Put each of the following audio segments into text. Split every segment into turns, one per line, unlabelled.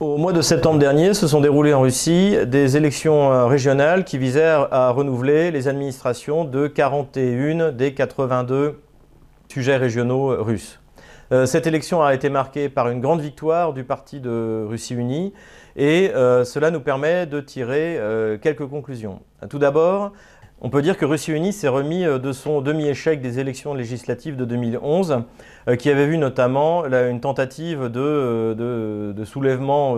Au mois de septembre dernier, se sont déroulées en Russie des élections euh, régionales qui visèrent à renouveler les administrations de 41 des 82 sujets régionaux russes. Euh, cette élection a été marquée par une grande victoire du parti de Russie Unie et euh, cela nous permet de tirer quelques conclusions. Tout d'abord, on peut dire que Russie Unie s'est remis euh, de son demi-échec des élections législatives de 2011, euh, qui avait vu notamment une tentative de, euh, soulèvement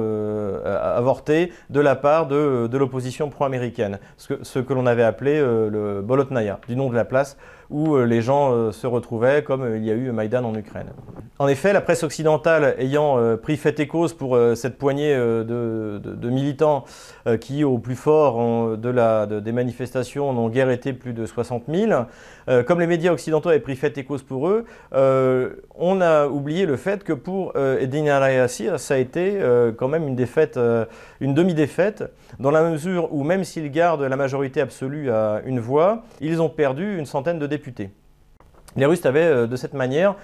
avorté de la part de, l'opposition pro-américaine, ce que, l'on avait appelé le Bolotnaya, du nom de la place où les gens se retrouvaient, comme il y a eu Maïdan en Ukraine. En effet, la presse occidentale ayant pris fait et cause pour cette poignée de, militants qui, au plus fort des manifestations, n'ont guère été plus de 60 000. Euh, comme les médias occidentaux avaient pris fait et cause pour eux, euh, on a oublié le fait que pour euh, Yassir, ça a été quand même une défaite, une demi-défaite, dans la mesure où même s'ils gardent la majorité absolue à une voix, ils ont perdu une centaine de députés. Les Russes avaient de cette manière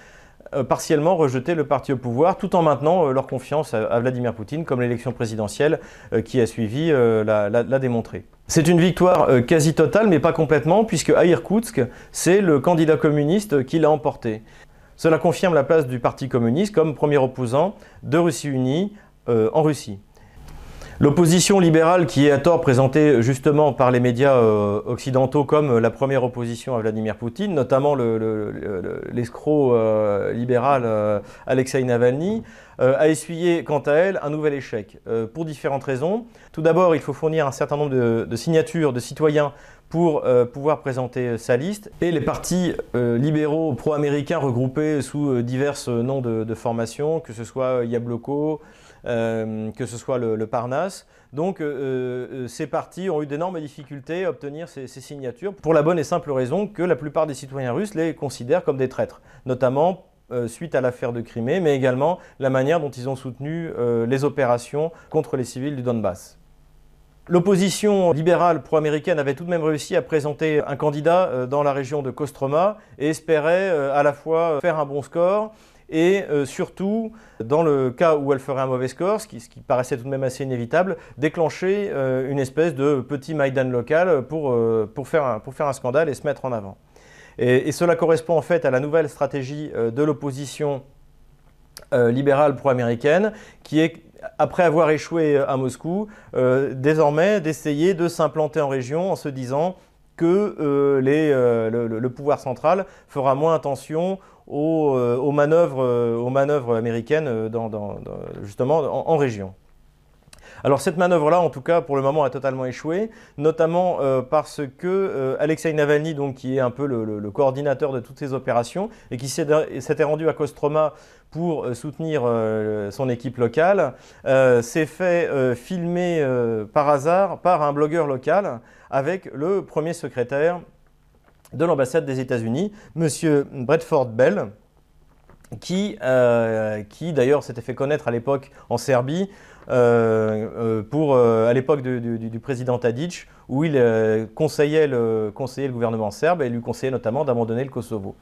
euh, partiellement rejeté le parti au pouvoir, tout en maintenant euh, leur confiance à, Vladimir Poutine, comme l'élection présidentielle euh, qui a suivi l'a démontré. C'est une victoire quasi totale, mais pas complètement, puisque à Irkoutsk, c'est le candidat communiste qui l'a emporté. Cela confirme la place du Parti communiste comme premier opposant de Russie unie en Russie. L'opposition libérale qui est à tort présentée justement par les médias euh, occidentaux comme la première opposition à Vladimir Poutine, notamment l'escroc euh, libéral euh, Alexei Navalny, a essuyé quant à elle un nouvel échec pour différentes raisons. Tout d'abord, il faut fournir un certain nombre de, signatures de citoyens pour pouvoir présenter sa liste. Et les partis libéraux pro-américains regroupés sous divers noms de, de formation, que ce soit Yabloko, euh, que ce soit le, Parnasse. Donc euh, euh, ces partis ont eu d'énormes difficultés à obtenir ces, signatures pour la bonne et simple raison que la plupart des citoyens russes les considèrent comme des traîtres, notamment suite à l'affaire de Crimée, mais également la manière dont ils ont soutenu les opérations contre les civils du Donbass. L'opposition libérale pro-américaine avait tout de même réussi à présenter un candidat dans la région de Kostroma et espérait à la fois faire un bon score et euh, surtout, dans le cas où elle ferait un mauvais score, ce qui, paraissait tout de même assez inévitable, déclencher euh, une espèce de petit Maïdan local pour, euh, pour, faire un, pour, faire un, scandale et se mettre en avant. Et, cela correspond en fait à la nouvelle stratégie de l'opposition libérale pro-américaine, qui est, après avoir échoué à Moscou, désormais d'essayer de s'implanter en région en se disant que les, le, pouvoir central fera moins attention euh, aux, manœuvres, euh, américaines euh, justement en, région. Alors cette manœuvre-là, en tout cas, pour le moment, a totalement échoué, notamment parce que Alexei Navalny, donc, qui est un peu le, coordinateur de toutes ces opérations et qui s'était rendu à Kostroma pour soutenir son équipe locale, s'est fait filmer par hasard par un blogueur local avec le premier secrétaire de l'ambassade des États-Unis, M. Bradford Bell, qui, euh, qui d'ailleurs s'était fait connaître à l'époque en Serbie, euh, euh, pour, à l'époque du, président Tadic, où il conseillait le, gouvernement serbe et lui conseillait notamment d'abandonner le Kosovo.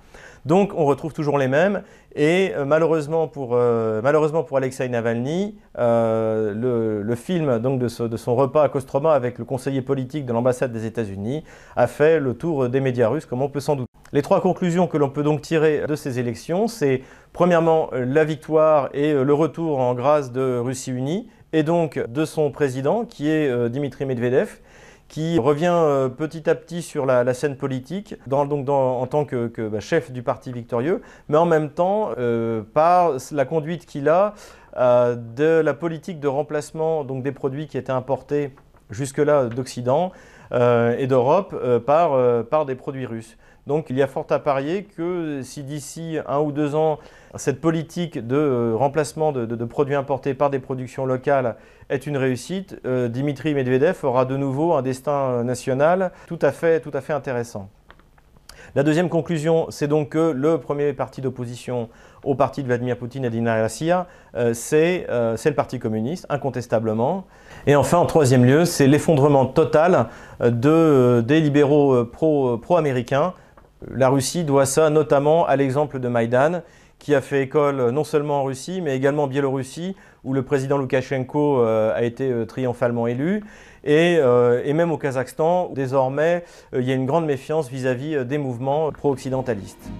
Donc on retrouve toujours les mêmes. Et euh, malheureusement, pour, euh, malheureusement pour Alexei Navalny, euh, le, film donc, de, son repas à Kostroma avec le conseiller politique de l'ambassade des États-Unis a fait le tour des médias russes, comme on peut sans doute. Les trois conclusions que l'on peut donc tirer de ces élections, c'est premièrement la victoire et le retour en grâce de Russie unie, et donc de son président, qui est Dimitri Medvedev, qui revient euh, petit à petit sur la, scène politique en tant que, bah, chef du parti victorieux, mais en même temps euh, par la conduite qu'il a euh, de la politique de remplacement donc des produits qui étaient importés jusque-là d'Occident et d'Europe par des produits russes. Donc il y a fort à parier que si d'ici un ou deux ans, cette politique de euh, remplacement de, produits importés par des productions locales est une réussite, euh, Dimitri Medvedev aura de nouveau un destin national tout à fait, intéressant. La deuxième conclusion, c'est donc que le premier parti d'opposition au parti de Vladimir Poutine et d'Ina euh, c'est le Parti communiste, incontestablement. Et enfin, en troisième lieu, c'est l'effondrement total de, des libéraux pro-américains la Russie doit ça notamment à l'exemple de Maïdan, qui a fait école non seulement en Russie, mais également en Biélorussie, où le président Loukachenko a été triomphalement élu. Et, même au Kazakhstan, désormais, il y a une grande méfiance vis-à-vis des mouvements pro-occidentalistes.